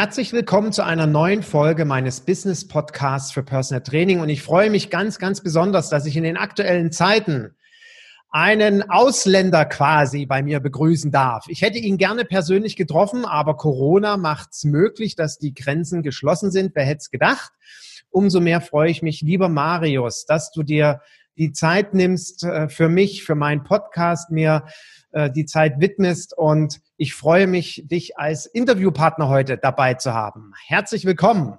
Herzlich willkommen zu einer neuen Folge meines Business Podcasts für Personal Training und ich freue mich ganz, ganz besonders, dass ich in den aktuellen Zeiten einen Ausländer quasi bei mir begrüßen darf. Ich hätte ihn gerne persönlich getroffen, aber Corona macht es möglich, dass die Grenzen geschlossen sind. Wer hätte es gedacht? Umso mehr freue ich mich, lieber Marius, dass du dir die Zeit nimmst äh, für mich, für meinen Podcast, mir äh, die Zeit widmest und ich freue mich, dich als Interviewpartner heute dabei zu haben. Herzlich willkommen.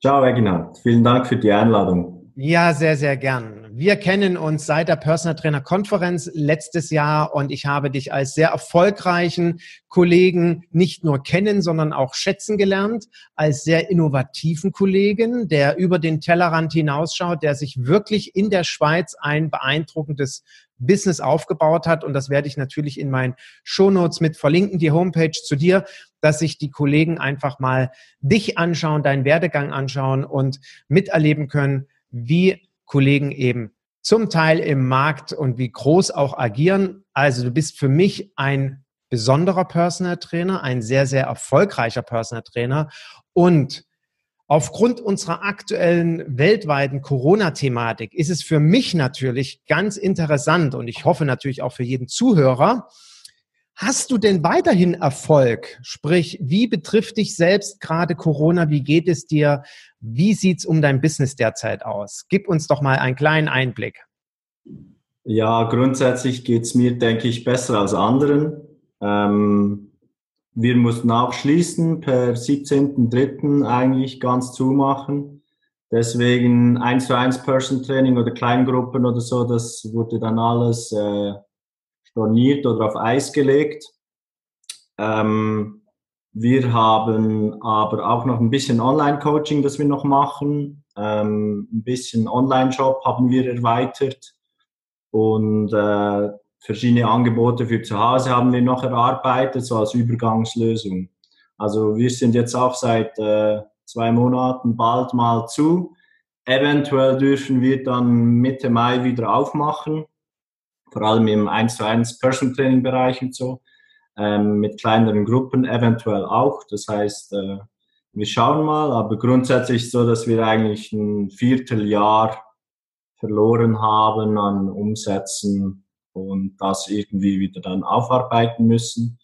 Ciao, Reginald. Vielen Dank für die Einladung. Ja, sehr, sehr gern. Wir kennen uns seit der Personal Trainer Konferenz letztes Jahr und ich habe dich als sehr erfolgreichen Kollegen nicht nur kennen, sondern auch schätzen gelernt, als sehr innovativen Kollegen, der über den Tellerrand hinausschaut, der sich wirklich in der Schweiz ein beeindruckendes Business aufgebaut hat. Und das werde ich natürlich in meinen Shownotes mit verlinken, die Homepage zu dir, dass sich die Kollegen einfach mal dich anschauen, deinen Werdegang anschauen und miterleben können, wie Kollegen eben zum Teil im Markt und wie groß auch agieren. Also du bist für mich ein besonderer Personal Trainer, ein sehr, sehr erfolgreicher Personal Trainer und Aufgrund unserer aktuellen weltweiten Corona-Thematik ist es für mich natürlich ganz interessant und ich hoffe natürlich auch für jeden Zuhörer, Hast du denn weiterhin Erfolg? Sprich, wie betrifft dich selbst gerade Corona? Wie geht es dir? Wie sieht's um dein Business derzeit aus? Gib uns doch mal einen kleinen Einblick. Ja, grundsätzlich geht's mir, denke ich, besser als anderen. Ähm, wir mussten auch schließen, per 17.03. eigentlich ganz zumachen. Deswegen 1 zu 1 Person Training oder Kleingruppen oder so, das wurde dann alles äh, storniert oder auf Eis gelegt. Ähm, wir haben aber auch noch ein bisschen Online-Coaching, das wir noch machen. Ähm, ein bisschen Online-Shop haben wir erweitert und äh, verschiedene Angebote für zu Hause haben wir noch erarbeitet, so als Übergangslösung. Also wir sind jetzt auch seit äh, zwei Monaten bald mal zu. Eventuell dürfen wir dann Mitte Mai wieder aufmachen vor allem im 1 zu 1 Person Training Bereich und so, ähm, mit kleineren Gruppen eventuell auch. Das heißt, äh, wir schauen mal, aber grundsätzlich so, dass wir eigentlich ein Vierteljahr verloren haben an Umsätzen und das irgendwie wieder dann aufarbeiten müssen.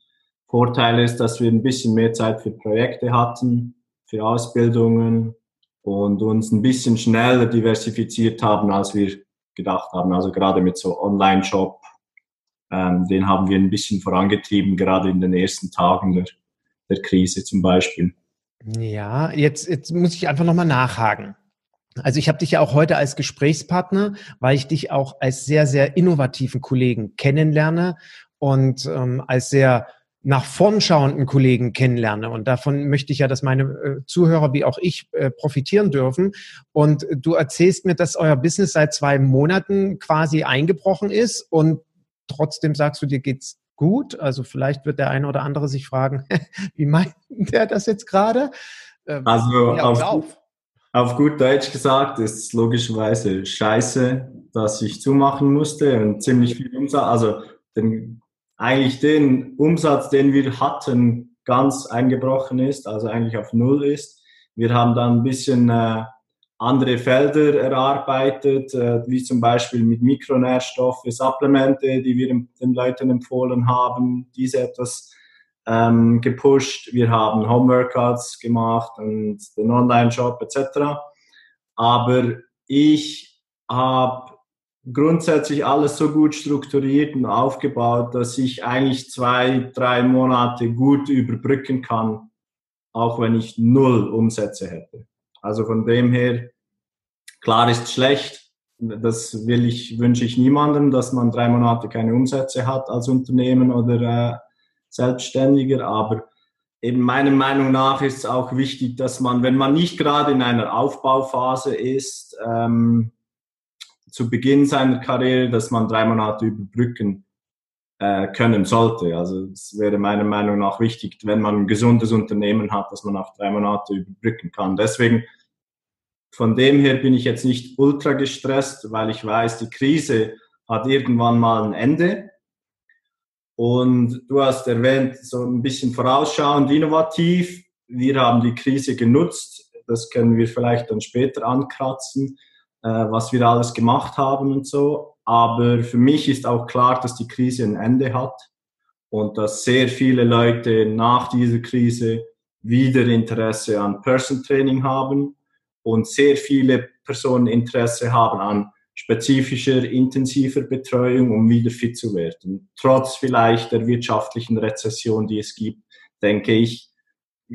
Vorteil ist, dass wir ein bisschen mehr Zeit für Projekte hatten, für Ausbildungen und uns ein bisschen schneller diversifiziert haben, als wir gedacht haben. Also gerade mit so Online-Shop, ähm, den haben wir ein bisschen vorangetrieben, gerade in den ersten Tagen der, der Krise zum Beispiel. Ja, jetzt, jetzt muss ich einfach nochmal nachhaken. Also ich habe dich ja auch heute als Gesprächspartner, weil ich dich auch als sehr, sehr innovativen Kollegen kennenlerne und ähm, als sehr nach vorn schauenden Kollegen kennenlerne. Und davon möchte ich ja, dass meine äh, Zuhörer wie auch ich äh, profitieren dürfen. Und du erzählst mir, dass euer Business seit zwei Monaten quasi eingebrochen ist und trotzdem sagst du, dir geht's gut. Also vielleicht wird der eine oder andere sich fragen, wie meint der das jetzt gerade? Ähm, also auf, auf. Auf gut Deutsch gesagt ist logischerweise scheiße, dass ich zumachen musste und ziemlich viel Umsatz. Also den eigentlich den Umsatz, den wir hatten, ganz eingebrochen ist, also eigentlich auf Null ist. Wir haben dann ein bisschen äh, andere Felder erarbeitet, äh, wie zum Beispiel mit Mikronährstoffe, Supplemente, die wir den Leuten empfohlen haben, diese etwas ähm, gepusht. Wir haben Homeworkouts gemacht und den Online-Shop etc. Aber ich habe grundsätzlich alles so gut strukturiert und aufgebaut, dass ich eigentlich zwei, drei Monate gut überbrücken kann, auch wenn ich null Umsätze hätte. Also von dem her, klar ist schlecht, das will ich, wünsche ich niemandem, dass man drei Monate keine Umsätze hat als Unternehmen oder äh, Selbstständiger. Aber eben meiner Meinung nach ist es auch wichtig, dass man, wenn man nicht gerade in einer Aufbauphase ist, ähm, zu Beginn seiner Karriere, dass man drei Monate überbrücken äh, können sollte. Also es wäre meiner Meinung nach wichtig, wenn man ein gesundes Unternehmen hat, dass man auch drei Monate überbrücken kann. Deswegen von dem her bin ich jetzt nicht ultra gestresst, weil ich weiß, die Krise hat irgendwann mal ein Ende. Und du hast erwähnt, so ein bisschen vorausschauend, innovativ. Wir haben die Krise genutzt. Das können wir vielleicht dann später ankratzen, äh, was wir alles gemacht haben und so. Aber für mich ist auch klar, dass die Krise ein Ende hat und dass sehr viele Leute nach dieser Krise wieder Interesse an Person Training haben und sehr viele Personen Interesse haben an spezifischer, intensiver Betreuung, um wieder fit zu werden. Trotz vielleicht der wirtschaftlichen Rezession, die es gibt, denke ich,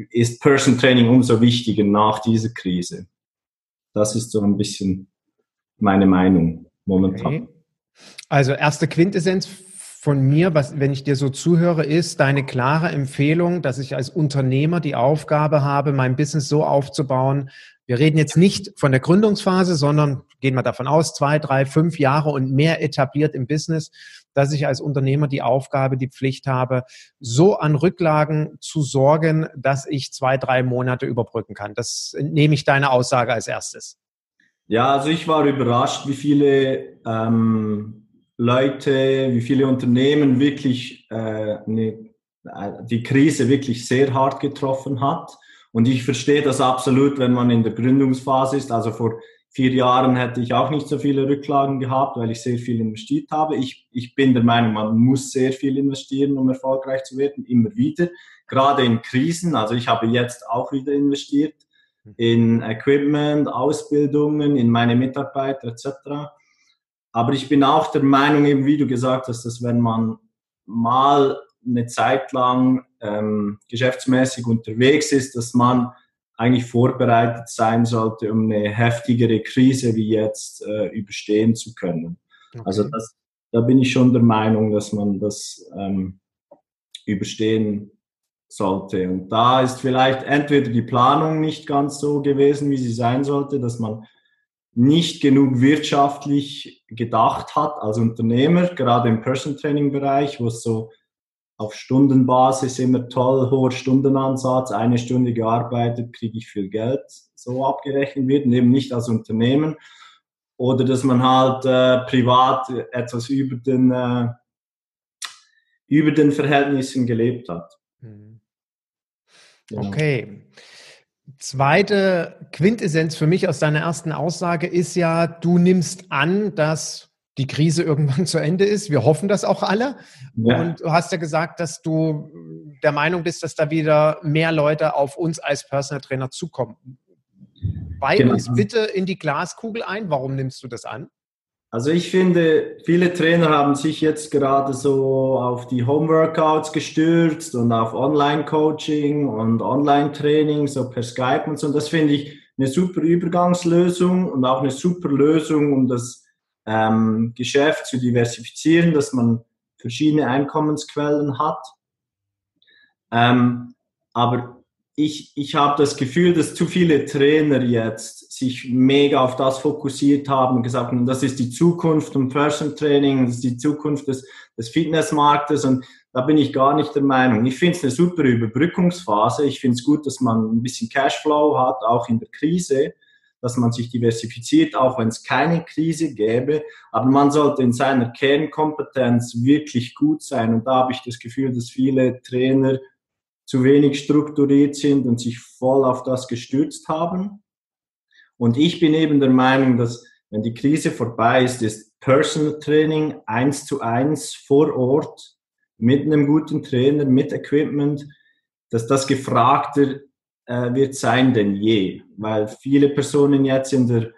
ist Person Training umso wichtiger nach dieser Krise. Das ist so ein bisschen meine Meinung momentan. Okay. Also erste Quintessenz von mir, was, wenn ich dir so zuhöre, ist deine klare Empfehlung, dass ich als Unternehmer die Aufgabe habe, mein Business so aufzubauen. Wir reden jetzt nicht von der Gründungsphase, sondern gehen wir davon aus, zwei, drei, fünf Jahre und mehr etabliert im Business, dass ich als Unternehmer die Aufgabe, die Pflicht habe, so an Rücklagen zu sorgen, dass ich zwei, drei Monate überbrücken kann. Das nehme ich deine Aussage als erstes. Ja, also ich war überrascht, wie viele ähm Leute, wie viele Unternehmen wirklich äh, eine, äh, die Krise wirklich sehr hart getroffen hat. Und ich verstehe das absolut, wenn man in der Gründungsphase ist. Also vor vier Jahren hätte ich auch nicht so viele Rücklagen gehabt, weil ich sehr viel investiert habe. Ich, ich bin der Meinung, man muss sehr viel investieren, um erfolgreich zu werden, immer wieder. Gerade in Krisen. Also ich habe jetzt auch wieder investiert in Equipment, Ausbildungen, in meine Mitarbeiter etc. Aber ich bin auch der Meinung, eben wie du gesagt hast, dass wenn man mal eine Zeit lang ähm, geschäftsmäßig unterwegs ist, dass man eigentlich vorbereitet sein sollte, um eine heftigere Krise wie jetzt äh, überstehen zu können. Okay. Also das, da bin ich schon der Meinung, dass man das ähm, überstehen sollte. Und da ist vielleicht entweder die Planung nicht ganz so gewesen, wie sie sein sollte, dass man nicht genug wirtschaftlich gedacht hat als Unternehmer, gerade im Person Training Bereich, wo es so auf Stundenbasis immer toll, hoher Stundenansatz, eine Stunde gearbeitet, kriege ich viel Geld, so abgerechnet wird, und eben nicht als Unternehmen. Oder dass man halt äh, privat etwas über den, äh, über den Verhältnissen gelebt hat. Mhm. Genau. Okay. Zweite Quintessenz für mich aus deiner ersten Aussage ist ja, du nimmst an, dass die Krise irgendwann zu Ende ist. Wir hoffen das auch alle. Ja. Und du hast ja gesagt, dass du der Meinung bist, dass da wieder mehr Leute auf uns als Personal Trainer zukommen. Bei genau. uns bitte in die Glaskugel ein. Warum nimmst du das an? Also ich finde, viele Trainer haben sich jetzt gerade so auf die Homeworkouts gestürzt und auf Online-Coaching und Online-Training, so per Skype und so. Und das finde ich eine super Übergangslösung und auch eine super Lösung, um das ähm, Geschäft zu diversifizieren, dass man verschiedene Einkommensquellen hat. Ähm, aber ich, ich habe das Gefühl, dass zu viele Trainer jetzt sich mega auf das fokussiert haben und gesagt haben, das ist die Zukunft vom Person Training, das ist die Zukunft des, des Fitnessmarktes und da bin ich gar nicht der Meinung. Ich finde es eine super Überbrückungsphase. Ich finde es gut, dass man ein bisschen Cashflow hat, auch in der Krise, dass man sich diversifiziert, auch wenn es keine Krise gäbe. Aber man sollte in seiner Kernkompetenz wirklich gut sein. Und da habe ich das Gefühl, dass viele Trainer zu wenig strukturiert sind und sich voll auf das gestürzt haben. Und ich bin eben der Meinung, dass wenn die Krise vorbei ist, ist Personal Training eins zu eins vor Ort mit einem guten Trainer, mit Equipment, dass das gefragter äh, wird sein denn je, weil viele Personen jetzt in der,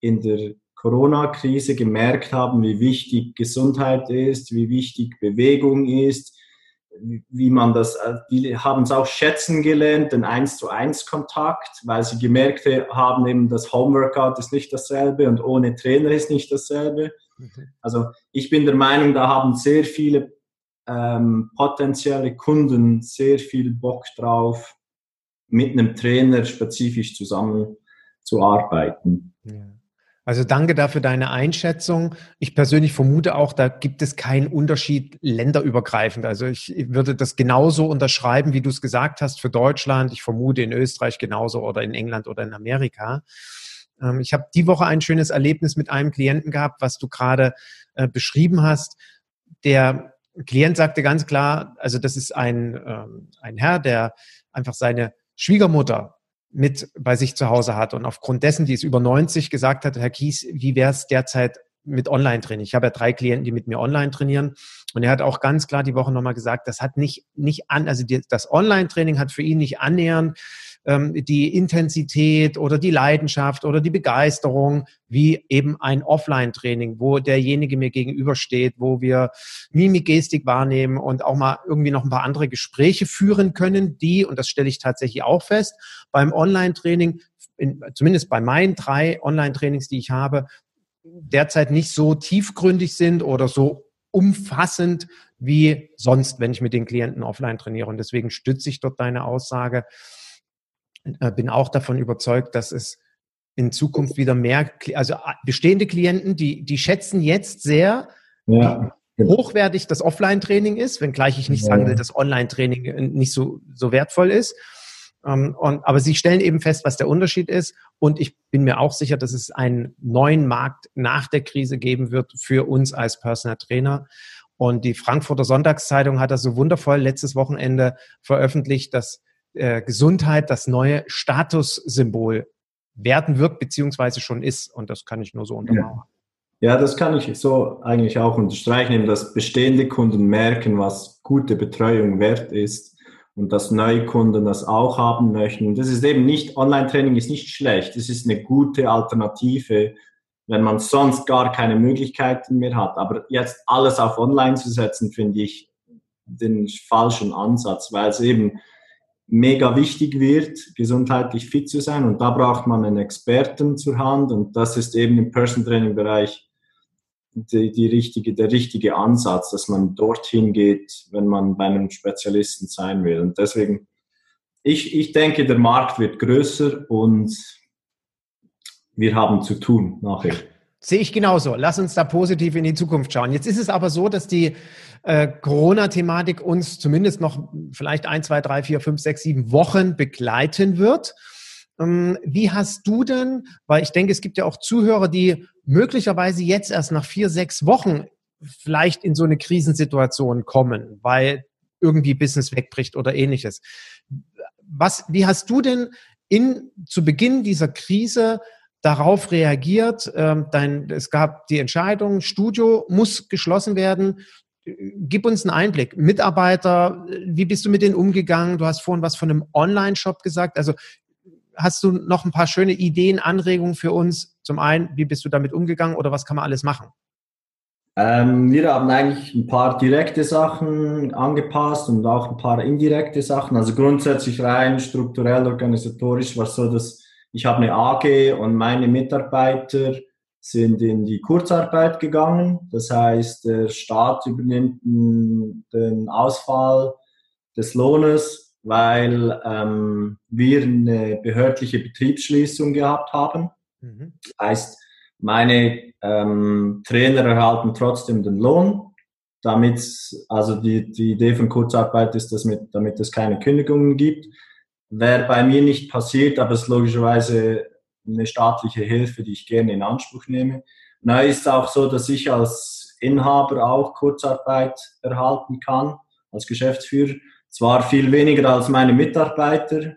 in der Corona-Krise gemerkt haben, wie wichtig Gesundheit ist, wie wichtig Bewegung ist, wie man das, äh, die haben es auch schätzen gelernt, den 1 zu 1 Kontakt, weil sie gemerkt haben, eben das Homeworkout ist nicht dasselbe und ohne Trainer ist nicht dasselbe. Mhm. Also ich bin der Meinung, da haben sehr viele ähm, potenzielle Kunden sehr viel Bock drauf, mit einem Trainer spezifisch zusammenzuarbeiten. Ja. Also danke dafür deine Einschätzung. Ich persönlich vermute auch, da gibt es keinen Unterschied länderübergreifend. Also ich würde das genauso unterschreiben, wie du es gesagt hast, für Deutschland. Ich vermute in Österreich genauso oder in England oder in Amerika. Ähm, ich habe die Woche ein schönes Erlebnis mit einem Klienten gehabt, was du gerade äh, beschrieben hast. Der Klient sagte ganz klar, also das ist ein, ähm, ein Herr, der einfach seine Schwiegermutter mit bei sich zu Hause hat und aufgrund dessen, die ist über 90, gesagt hat, Herr Kies, wie wäre es derzeit mit Online-Training? Ich habe ja drei Klienten, die mit mir online trainieren und er hat auch ganz klar die Woche nochmal gesagt, das hat nicht, nicht an, also das Online-Training hat für ihn nicht annähernd ähm, die Intensität oder die Leidenschaft oder die Begeisterung wie eben ein Offline-Training, wo derjenige mir gegenübersteht, wo wir Mimik, Gestik wahrnehmen und auch mal irgendwie noch ein paar andere Gespräche führen können, die, und das stelle ich tatsächlich auch fest, beim Online-Training, zumindest bei meinen drei Online-Trainings, die ich habe, derzeit nicht so tiefgründig sind oder so umfassend wie sonst, wenn ich mit den Klienten offline trainiere. Und deswegen stütze ich dort deine Aussage, bin auch davon überzeugt, dass es in Zukunft wieder mehr, also äh, bestehende Klienten, die, die schätzen jetzt sehr, ja. wie hochwertig das Offline-Training ist, wenngleich ich nicht ja. sagen will, dass Online-Training äh, nicht so, so wertvoll ist. Ähm, und, aber sie stellen eben fest, was der Unterschied ist. Und ich bin mir auch sicher, dass es einen neuen Markt nach der Krise geben wird für uns als Personal Trainer. Und die Frankfurter Sonntagszeitung hat das so wundervoll letztes Wochenende veröffentlicht, dass äh, Gesundheit das neue Statussymbol werden wird, beziehungsweise schon ist. Und das kann ich nur so untermauern. Ja. ja, das kann ich so eigentlich auch unterstreichen, dass bestehende Kunden merken, was gute Betreuung wert ist und dass neue Kunden das auch haben möchten. Und das ist eben nicht, Online-Training ist nicht schlecht, es ist eine gute Alternative, wenn man sonst gar keine Möglichkeiten mehr hat. Aber jetzt alles auf Online zu setzen, finde ich den falschen Ansatz, weil es eben mega wichtig wird, gesundheitlich fit zu sein. Und da braucht man einen Experten zur Hand. Und das ist eben im Person Training Bereich die, die richtige, der richtige Ansatz, dass man dorthin geht, wenn man bei einem Spezialisten sein will. Und deswegen, ich, ich denke, der Markt wird größer und wir haben zu tun nachher. Sehe ich genauso. Lass uns da positiv in die Zukunft schauen. Jetzt ist es aber so, dass die äh, Corona-Thematik uns zumindest noch vielleicht ein, zwei, drei, vier, fünf, sechs, sieben Wochen begleiten wird. Ähm, wie hast du denn, weil ich denke, es gibt ja auch Zuhörer, die möglicherweise jetzt erst nach vier, sechs Wochen vielleicht in so eine Krisensituation kommen, weil irgendwie Business wegbricht oder ähnliches. Was, wie hast du denn in, zu Beginn dieser Krise darauf reagiert. Ähm, dein, es gab die Entscheidung, Studio muss geschlossen werden. Gib uns einen Einblick. Mitarbeiter, wie bist du mit denen umgegangen? Du hast vorhin was von einem Online-Shop gesagt. Also hast du noch ein paar schöne Ideen, Anregungen für uns? Zum einen, wie bist du damit umgegangen oder was kann man alles machen? Ähm, wir haben eigentlich ein paar direkte Sachen angepasst und auch ein paar indirekte Sachen. Also grundsätzlich rein strukturell, organisatorisch war es so, dass ich habe eine AG und meine Mitarbeiter sind in die Kurzarbeit gegangen. Das heißt, der Staat übernimmt den Ausfall des Lohnes, weil ähm, wir eine behördliche Betriebsschließung gehabt haben. Mhm. Das heißt, meine ähm, Trainer erhalten trotzdem den Lohn, damit, also die, die Idee von Kurzarbeit ist, dass mit, damit es keine Kündigungen gibt. Wäre bei mir nicht passiert, aber es ist logischerweise eine staatliche Hilfe, die ich gerne in Anspruch nehme. Na, ist auch so, dass ich als Inhaber auch Kurzarbeit erhalten kann, als Geschäftsführer. Zwar viel weniger als meine Mitarbeiter,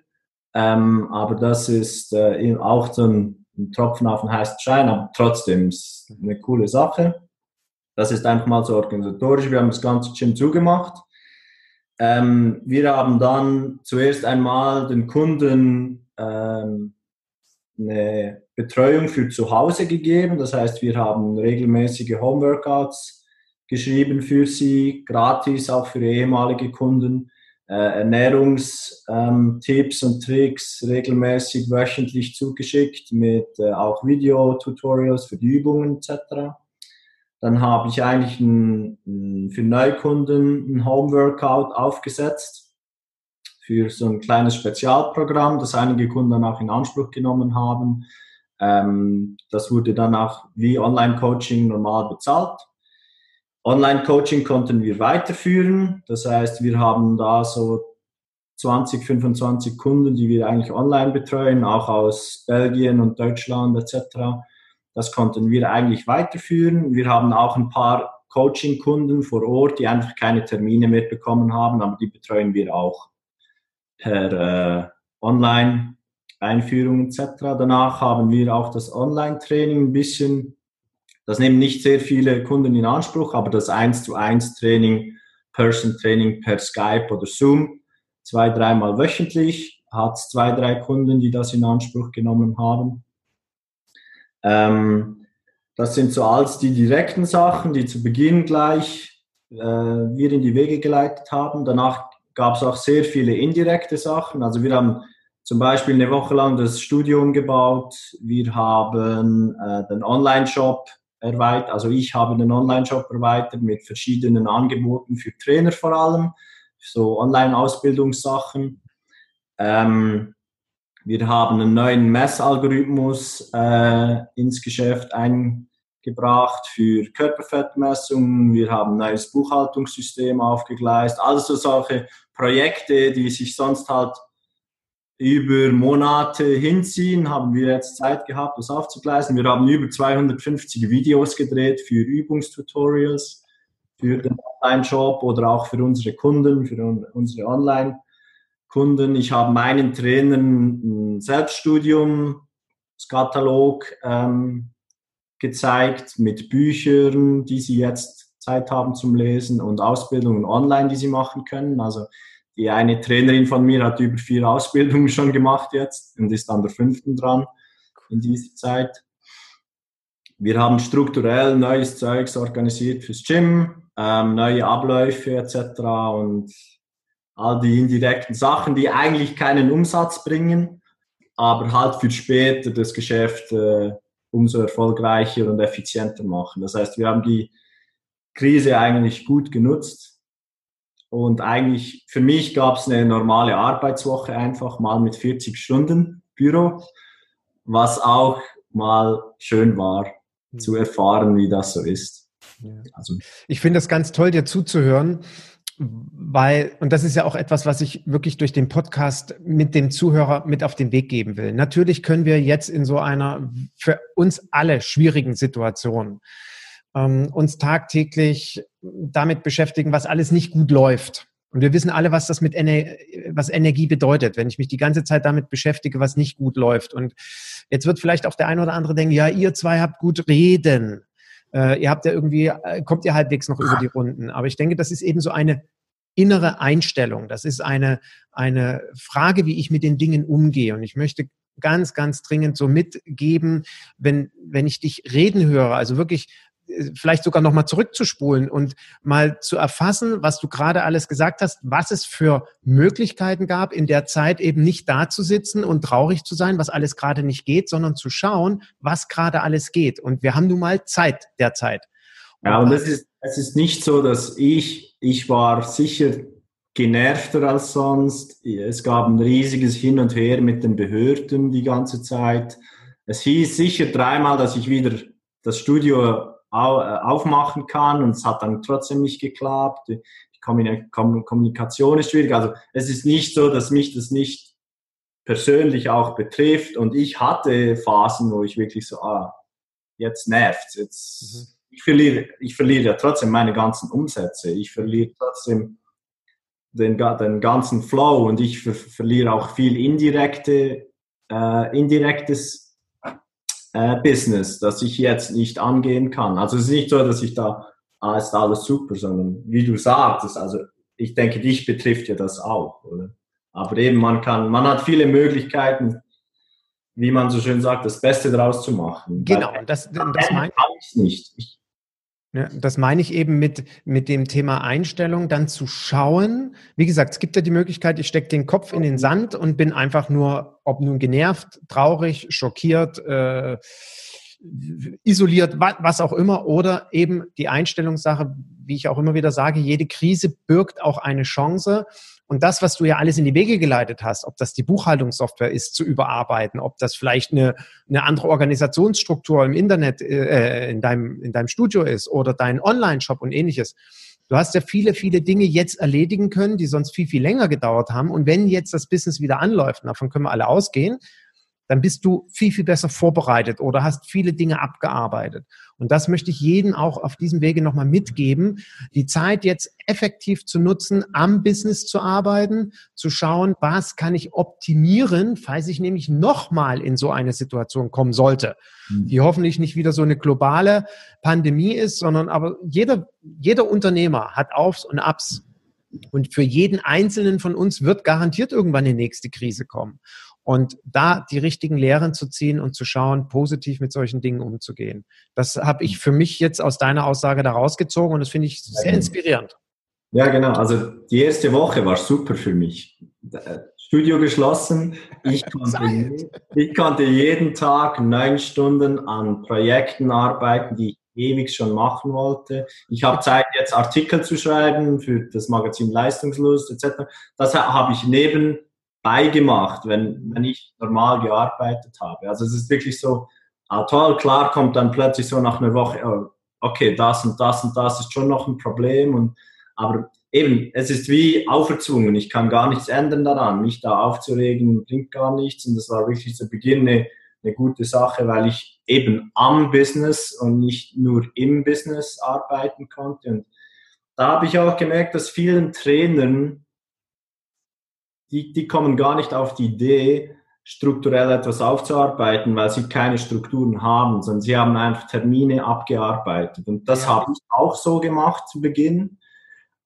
ähm, aber das ist äh, auch so ein, ein, Tropfen auf den heißen Schein, aber trotzdem ist eine coole Sache. Das ist einfach mal so organisatorisch. Wir haben das ganze Gym zugemacht ähm, wir haben dann zuerst einmal den Kunden ähm, eine Betreuung für zu Hause gegeben. Das heißt, wir haben regelmäßige Homeworkouts geschrieben für sie, gratis auch für ehemalige Kunden. Äh, Ernährungstipps ähm, und Tricks regelmäßig wöchentlich zugeschickt mit äh, auch Video-Tutorials für die Übungen etc. Dann habe ich eigentlich ein, für Neukunden ein Home-Workout aufgesetzt für so ein kleines Spezialprogramm, das einige Kunden dann auch in Anspruch genommen haben. Ähm, das wurde dann auch wie Online-Coaching normal bezahlt. Online-Coaching konnten wir weiterführen. Das heißt, wir haben da so 20, 25 Kunden, die wir eigentlich online betreuen, auch aus Belgien und Deutschland etc. Das konnten wir eigentlich weiterführen. Wir haben auch ein paar Coaching-Kunden vor Ort, die einfach keine Termine mehr bekommen haben, aber die betreuen wir auch per äh, Online-Einführung etc. Danach haben wir auch das Online-Training ein bisschen das nehmen nicht sehr viele Kunden in Anspruch, aber das 1 zu 1 Training, Person Training per Skype oder Zoom, zwei, dreimal wöchentlich, hat zwei, drei Kunden, die das in Anspruch genommen haben. Ähm, das sind so als die direkten Sachen, die zu Beginn gleich äh, wir in die Wege geleitet haben. Danach gab es auch sehr viele indirekte Sachen. Also wir haben zum Beispiel eine Woche lang das Studium gebaut. Wir haben äh, den Online-Shop erweitert. Also ich habe einen Online-Shop erweitert mit verschiedenen Angeboten für Trainer vor allem, so Online-Ausbildungssachen. Ähm, wir haben einen neuen Messalgorithmus äh, ins Geschäft eingebracht für Körperfettmessungen. Wir haben ein neues Buchhaltungssystem aufgegleist. Also solche Projekte, die sich sonst halt über Monate hinziehen, haben wir jetzt Zeit gehabt, das aufzugleisen. Wir haben über 250 Videos gedreht für Übungstutorials, für den Online-Shop oder auch für unsere Kunden, für unsere Online-Kunden. Ich habe meinen Trainern ein Selbststudium, Katalog ähm, gezeigt mit Büchern, die sie jetzt Zeit haben zum Lesen und Ausbildungen online, die sie machen können. Also die eine Trainerin von mir hat über vier Ausbildungen schon gemacht jetzt und ist an der fünften dran in dieser Zeit. Wir haben strukturell neues Zeugs organisiert fürs Gym, ähm, neue Abläufe etc. und all die indirekten Sachen, die eigentlich keinen Umsatz bringen, aber halt für später das Geschäft äh, umso erfolgreicher und effizienter machen. Das heißt, wir haben die Krise eigentlich gut genutzt und eigentlich für mich gab es eine normale Arbeitswoche einfach mal mit 40 Stunden Büro, was auch mal schön war mhm. zu erfahren, wie das so ist. Ja. Also, ich finde es ganz toll, dir zuzuhören, weil, und das ist ja auch etwas, was ich wirklich durch den Podcast mit dem Zuhörer mit auf den Weg geben will. Natürlich können wir jetzt in so einer für uns alle schwierigen Situation ähm, uns tagtäglich damit beschäftigen, was alles nicht gut läuft. Und wir wissen alle, was das mit Ener was Energie bedeutet, wenn ich mich die ganze Zeit damit beschäftige, was nicht gut läuft. Und jetzt wird vielleicht auch der eine oder andere denken, ja, ihr zwei habt gut reden. Äh, ihr habt ja irgendwie, äh, kommt ihr halbwegs noch über die Runden. Aber ich denke, das ist eben so eine innere Einstellung. Das ist eine, eine Frage, wie ich mit den Dingen umgehe. Und ich möchte ganz, ganz dringend so mitgeben, wenn, wenn ich dich reden höre, also wirklich vielleicht sogar nochmal zurückzuspulen und mal zu erfassen, was du gerade alles gesagt hast, was es für Möglichkeiten gab, in der Zeit eben nicht da zu sitzen und traurig zu sein, was alles gerade nicht geht, sondern zu schauen, was gerade alles geht. Und wir haben nun mal Zeit derzeit. Ja, und es ist, es ist nicht so, dass ich, ich war sicher genervter als sonst. Es gab ein riesiges Hin und Her mit den Behörden die ganze Zeit. Es hieß sicher dreimal, dass ich wieder das Studio äh, aufmachen kann und es hat dann trotzdem nicht geklappt. Die Kommunikation ist schwierig. Also es ist nicht so, dass mich das nicht persönlich auch betrifft und ich hatte Phasen, wo ich wirklich so, ah, jetzt nervt jetzt mhm. Ich verliere, ich verliere ja trotzdem meine ganzen Umsätze, ich verliere trotzdem den, den ganzen Flow und ich ver verliere auch viel indirekte, äh, indirektes äh, Business, das ich jetzt nicht angehen kann. Also es ist nicht so, dass ich da, ah, ist alles super, sondern wie du sagst, also ich denke, dich betrifft ja das auch, oder? Aber eben, man kann, man hat viele Möglichkeiten, wie man so schön sagt, das Beste daraus zu machen. Genau, das, das meine ich nicht. Ich, Ja, das meine ich eben mit, mit dem Thema Einstellung, dann zu schauen. Wie gesagt, es gibt ja die Möglichkeit, ich stecke den Kopf in den Sand und bin einfach nur, ob nun genervt, traurig, schockiert, äh, isoliert, was auch immer, oder eben die Einstellungssache, wie ich auch immer wieder sage, jede Krise birgt auch eine Chance. Und das, was du ja alles in die Wege geleitet hast, ob das die Buchhaltungssoftware ist, zu überarbeiten, ob das vielleicht eine, eine andere Organisationsstruktur im Internet, äh, in, deinem, in deinem Studio ist oder dein Online-Shop und ähnliches. Du hast ja viele, viele Dinge jetzt erledigen können, die sonst viel, viel länger gedauert haben. Und wenn jetzt das Business wieder anläuft, davon können wir alle ausgehen, dann bist du viel, viel besser vorbereitet oder hast viele Dinge abgearbeitet. Und das möchte ich jedem auch auf diesem Wege nochmal mitgeben, die Zeit jetzt effektiv zu nutzen, am Business zu arbeiten, zu schauen, was kann ich optimieren, falls ich nämlich nochmal in so eine Situation kommen sollte, hm. die hoffentlich nicht wieder so eine globale Pandemie ist, sondern aber jeder, jeder Unternehmer hat Aufs und Abs. Und für jeden Einzelnen von uns wird garantiert irgendwann die nächste Krise kommen. Und da die richtigen Lehren zu ziehen und zu schauen, positiv mit solchen Dingen umzugehen. Das habe ich für mich jetzt aus deiner Aussage da rausgezogen und das finde ich sehr inspirierend. Ja, genau. Also die erste Woche war super für mich. Studio geschlossen. Ich konnte, ich konnte jeden Tag neun Stunden an Projekten arbeiten, die ich ewig schon machen wollte. Ich habe Zeit, jetzt Artikel zu schreiben für das Magazin Leistungslust etc. Das habe ich neben beigemacht, wenn, wenn ich normal gearbeitet habe. Also es ist wirklich so, ah, toll, klar kommt dann plötzlich so nach einer Woche, oh, okay, das und das und das ist schon noch ein Problem. Und, aber eben, es ist wie auferzwungen. Ich kann gar nichts ändern daran. Mich da aufzuregen bringt gar nichts. Und das war wirklich zu Beginn eine, eine gute Sache, weil ich eben am Business und nicht nur im Business arbeiten konnte. Und da habe ich auch gemerkt, dass vielen Trainern die, die kommen gar nicht auf die Idee, strukturell etwas aufzuarbeiten, weil sie keine Strukturen haben, sondern sie haben einfach Termine abgearbeitet. Und das ja. habe ich auch so gemacht zu Beginn.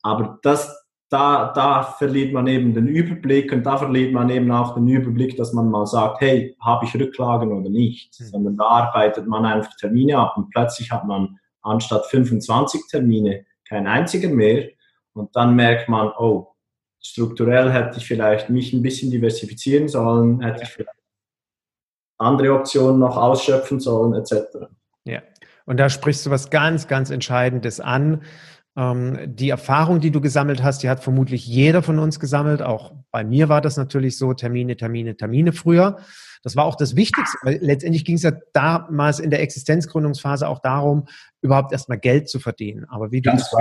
Aber das, da, da verliert man eben den Überblick und da verliert man eben auch den Überblick, dass man mal sagt, hey, habe ich Rücklagen oder nicht? Mhm. Sondern da arbeitet man einfach Termine ab und plötzlich hat man anstatt 25 Termine kein einziger mehr. Und dann merkt man, oh, strukturell hätte ich vielleicht mich ein bisschen diversifizieren sollen, hätte ich vielleicht andere Optionen noch ausschöpfen sollen, etc. Ja, und da sprichst du was ganz, ganz Entscheidendes an. Ähm, die Erfahrung, die du gesammelt hast, die hat vermutlich jeder von uns gesammelt. Auch bei mir war das natürlich so, Termine, Termine, Termine früher. Das war auch das Wichtigste, weil letztendlich ging es ja damals in der Existenzgründungsphase auch darum, überhaupt erstmal Geld zu verdienen. Aber wie du das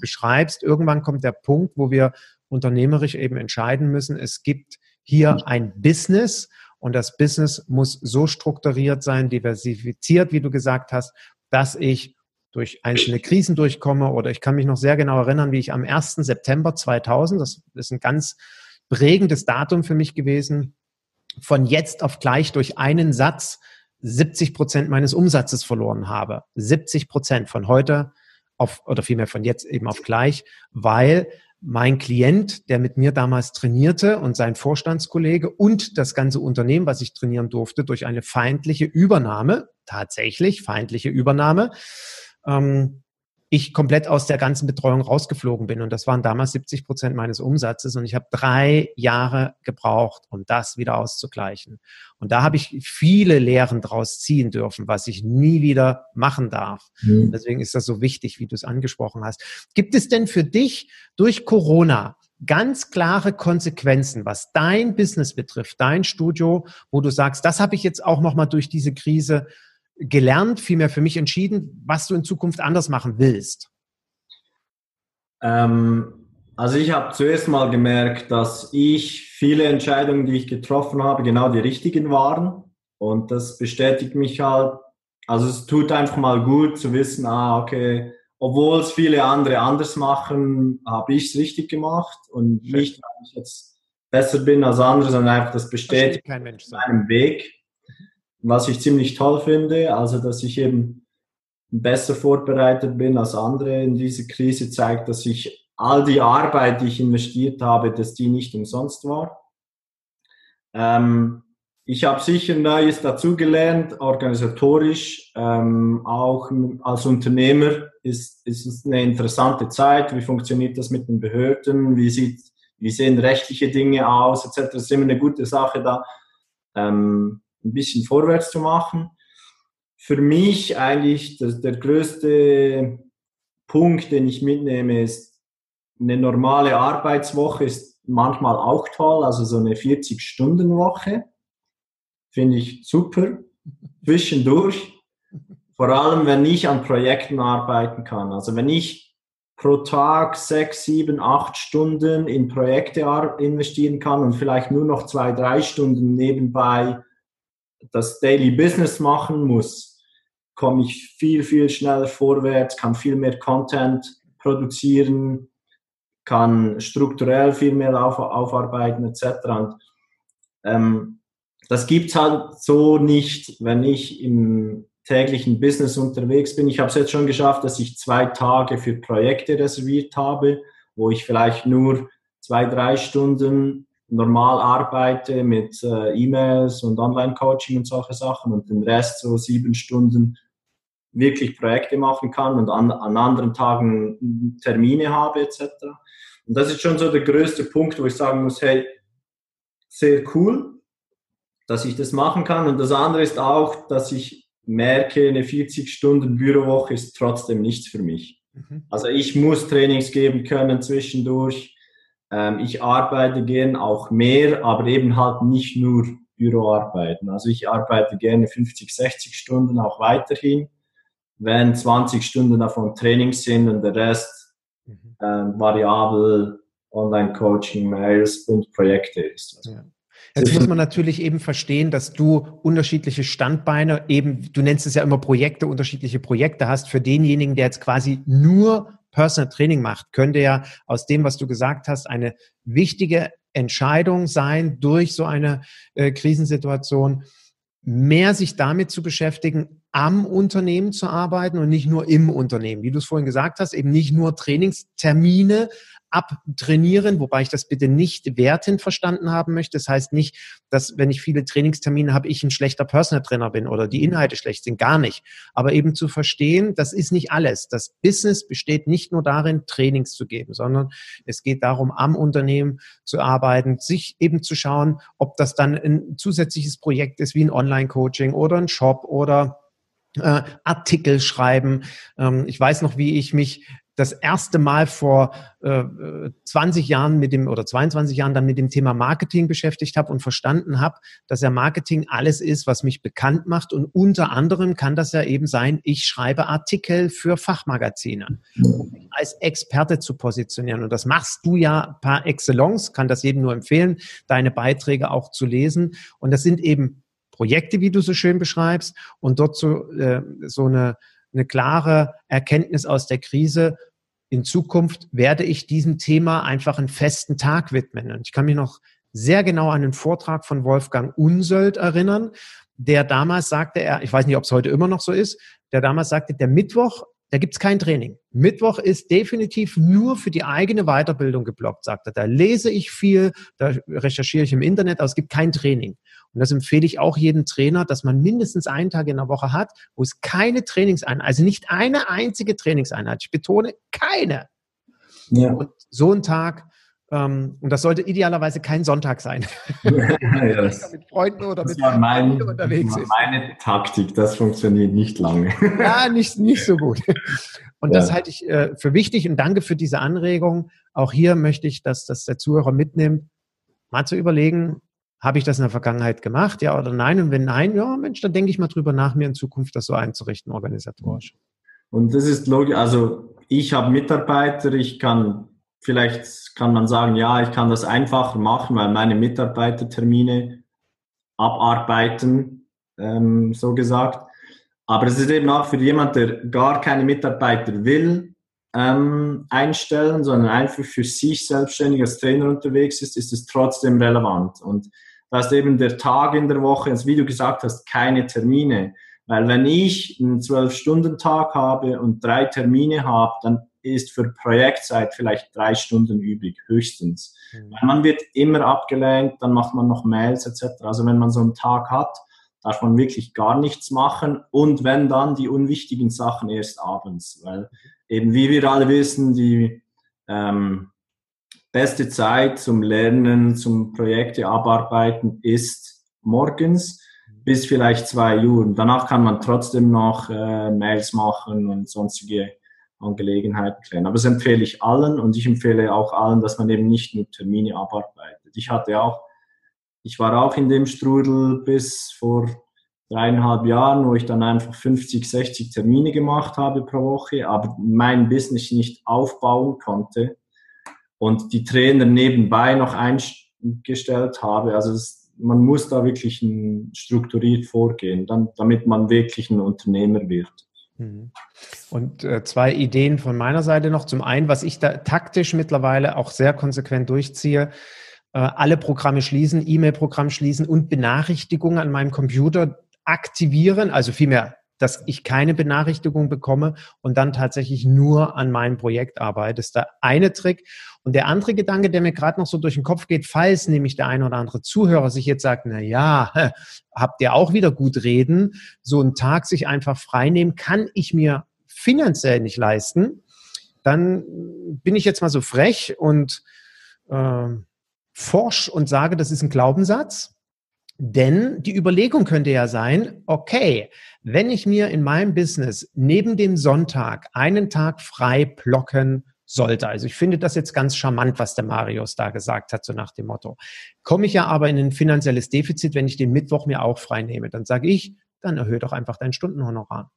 beschreibst, irgendwann kommt der Punkt, wo wir unternehmerisch eben entscheiden müssen, es gibt hier ein Business und das Business muss so strukturiert sein, diversifiziert, wie du gesagt hast, dass ich durch einzelne Krisen durchkomme oder ich kann mich noch sehr genau erinnern, wie ich am 1. September 2000, das ist ein ganz prägendes Datum für mich gewesen, von jetzt auf gleich durch einen Satz 70 Prozent meines Umsatzes verloren habe. 70 Prozent von heute auf, oder vielmehr von jetzt eben auf gleich, weil mein Klient, der mit mir damals trainierte und sein Vorstandskollege und das ganze Unternehmen, was ich trainieren durfte, durch eine feindliche Übernahme, tatsächlich feindliche Übernahme, ähm, ich komplett aus der ganzen Betreuung rausgeflogen bin. Und das waren damals 70 Prozent meines Umsatzes. Und ich habe drei Jahre gebraucht, um das wieder auszugleichen. Und da habe ich viele Lehren draus ziehen dürfen, was ich nie wieder machen darf. Mhm. Deswegen ist das so wichtig, wie du es angesprochen hast. Gibt es denn für dich durch Corona ganz klare Konsequenzen, was dein Business betrifft, dein Studio, wo du sagst, das habe ich jetzt auch noch mal durch diese Krise gelernt, vielmehr für mich entschieden, was du in Zukunft anders machen willst? Ähm, also ich habe zuerst mal gemerkt, dass ich viele Entscheidungen, die ich getroffen habe, genau die richtigen waren. Und das bestätigt mich halt. Also es tut einfach mal gut zu wissen, ah, okay, obwohl es viele andere anders machen, habe ich es richtig gemacht und nicht, weil ich jetzt besser bin als andere, sondern einfach das bestätigt meinen Weg was ich ziemlich toll finde, also dass ich eben besser vorbereitet bin als andere in dieser Krise, zeigt, dass ich all die Arbeit, die ich investiert habe, dass die nicht umsonst war. Ähm, ich habe sicher Neues dazugelernt, organisatorisch, ähm, auch als Unternehmer ist, ist es eine interessante Zeit. Wie funktioniert das mit den Behörden? Wie, sieht, wie sehen rechtliche Dinge aus, etc. Es ist immer eine gute Sache, da ähm, ein bisschen vorwärts zu machen. Für mich eigentlich das, der größte Punkt, den ich mitnehme, ist, eine normale Arbeitswoche ist manchmal auch toll, also so eine 40-Stunden-Woche finde ich super. Zwischendurch, vor allem wenn ich an Projekten arbeiten kann. Also wenn ich pro Tag sechs, sieben, acht Stunden in Projekte investieren kann und vielleicht nur noch zwei, drei Stunden nebenbei das Daily Business machen muss, komme ich viel, viel schneller vorwärts, kann viel mehr Content produzieren, kann strukturell viel mehr auf, aufarbeiten etc. Und ähm, das gibt's halt so nicht, wenn ich im täglichen Business unterwegs bin. Ich habe es jetzt schon geschafft, dass ich zwei Tage für Projekte reserviert habe, wo ich vielleicht nur zwei, drei Stunden normal arbeite mit äh, E-Mails und Online-Coaching und solche Sachen und den Rest so sieben Stunden wirklich Projekte machen kann und an, an anderen Tagen Termine habe etc. Und das ist schon so der größte Punkt, wo ich sagen muss, hey, sehr cool, dass ich das machen kann. Und das andere ist auch, dass ich merke, eine 40-Stunden-Bürowoche ist trotzdem nichts für mich. Mhm. Also ich muss Trainings geben können zwischendurch. Ähm, ich arbeite gern auch mehr, aber eben halt nicht nur Büroarbeiten. Also ich arbeite gerne 50, 60 Stunden auch weiterhin, wenn 20 Stunden davon Trainings sind und der Rest mhm. ähm, variabel Online-Coaching, Mails und Projekte ist. Also. Ja. Jetzt muss man natürlich eben verstehen, dass du unterschiedliche Standbeine, eben, du nennst es ja immer Projekte, unterschiedliche Projekte hast. Für denjenigen, der jetzt quasi nur Personal Training macht, könnte ja aus dem, was du gesagt hast, eine wichtige Entscheidung sein, durch so eine äh, Krisensituation mehr sich damit zu beschäftigen, am Unternehmen zu arbeiten und nicht nur im Unternehmen. Wie du es vorhin gesagt hast, eben nicht nur Trainingstermine abtrainieren, wobei ich das bitte nicht wertend verstanden haben möchte. Das heißt nicht, dass wenn ich viele Trainingstermine habe, ich ein schlechter Personal Trainer bin oder die Inhalte schlecht sind, gar nicht. Aber eben zu verstehen, das ist nicht alles. Das Business besteht nicht nur darin, Trainings zu geben, sondern es geht darum, am Unternehmen zu arbeiten, sich eben zu schauen, ob das dann ein zusätzliches Projekt ist wie ein Online-Coaching oder ein Shop oder äh, Artikel schreiben. Ähm, ich weiß noch, wie ich mich das erste Mal vor äh, 20 Jahren mit dem oder 22 Jahren dann mit dem Thema Marketing beschäftigt habe und verstanden habe, dass ja Marketing alles ist, was mich bekannt macht. Und unter anderem kann das ja eben sein, ich schreibe Artikel für Fachmagazine, um mich als Experte zu positionieren. Und das machst du ja par excellence, kann das jedem nur empfehlen, deine Beiträge auch zu lesen. Und das sind eben Projekte, wie du so schön beschreibst. Und dort so, äh, so eine eine klare Erkenntnis aus der Krise, in Zukunft werde ich diesem Thema einfach einen festen Tag widmen. Und ich kann mich noch sehr genau an den Vortrag von Wolfgang Unsöld erinnern, der damals sagte, er, ich weiß nicht, ob es heute immer noch so ist, der damals sagte, der Mittwoch, da gibt's kein Training. Mittwoch ist definitiv nur für die eigene Weiterbildung geblockt, sagt er. Da lese ich viel, da recherchiere ich im Internet, aber es gibt kein Training. Und das empfehle ich auch jedem Trainer, dass man mindestens einen Tag in der Woche hat, wo es keine Trainingseinheit, also nicht eine einzige Trainingseinheit, ich betone keine. Ja. Und so ein Tag, ähm, und das sollte idealerweise kein Sonntag sein. ja, das, mit Freunden oder mit mein, unterwegs war meine Taktik, das funktioniert nicht lange. ja, nicht, nicht so gut. Und ja. das halte ich äh, für wichtig und danke für diese Anregung. Auch hier möchte ich, dass das der Zuhörer mitnimmt, mal zu überlegen, habe ich das in der Vergangenheit gemacht, ja oder nein? Und wenn nein, ja, Mensch, dann denke ich mal drüber nach, mir in Zukunft das so einzurichten, organisatorisch. Und das ist logisch. Also ich habe Mitarbeiter, ich kann, vielleicht kann man sagen, ja, ich kann das einfacher machen, weil meine Mitarbeitertermine abarbeiten, ähm, so gesagt. Aber es ist eben auch für jemand, der gar keine Mitarbeiter will, ähm, einstellen, sondern einfach für sich selbstständig als Trainer unterwegs ist, ist es trotzdem relevant. Und da ist eben der Tag in der Woche, also wie du gesagt hast, keine Termine. Weil wenn ich einen Zwölf-Stunden-Tag habe und drei Termine habe, dann ist für Projektzeit vielleicht drei Stunden übrig, höchstens. Mhm. Man wird immer abgelenkt, dann macht man noch Mails etc. Also wenn man so einen Tag hat, darf man wirklich gar nichts machen und wenn dann die unwichtigen Sachen erst abends, weil eben wie wir alle wissen, die ähm, beste Zeit zum Lernen, zum Projekte abarbeiten ist morgens bis vielleicht zwei Uhr. Danach kann man trotzdem noch äh, Mails machen und sonstige Angelegenheiten klären. Aber das empfehle ich allen und ich empfehle auch allen, dass man eben nicht nur Termine abarbeitet. Ich hatte auch, ich war auch in dem Strudel bis vor dreieinhalb Jahren, wo ich dann einfach 50, 60 Termine gemacht habe pro Woche, aber mein Business nicht aufbauen konnte und die Trainer nebenbei noch eingestellt habe. Also das, man muss da wirklich strukturiert vorgehen, dann, damit man wirklich ein Unternehmer wird. Mhm. Und äh, zwei Ideen von meiner Seite noch. Zum einen, was ich da taktisch mittlerweile auch sehr konsequent durchziehe, äh, alle Programme schließen, E-Mail-Programm schließen und Benachrichtigungen an meinem Computer aktivieren, also vielmehr dass ich keine Benachrichtigung bekomme und dann tatsächlich nur an meinem Projekt arbeite. Das ist der eine Trick. Und der andere Gedanke, der mir gerade noch so durch den Kopf geht, falls nämlich der ein oder andere Zuhörer sich jetzt sagt, na ja, habt ihr auch wieder gut reden, so einen Tag sich einfach freinehmen, kann ich mir finanziell nicht leisten, dann bin ich jetzt mal so frech und äh, forsch und sage, das ist ein Glaubenssatz. Denn die Überlegung könnte ja sein, okay, wenn ich mir in meinem Business neben dem Sonntag einen Tag frei blocken sollte, also ich finde das jetzt ganz charmant, was der Marius da gesagt hat, so nach dem Motto, komme ich ja aber in ein finanzielles Defizit, wenn ich den Mittwoch mir auch frei nehme, dann sage ich, dann erhöhe doch einfach dein Stundenhonorar.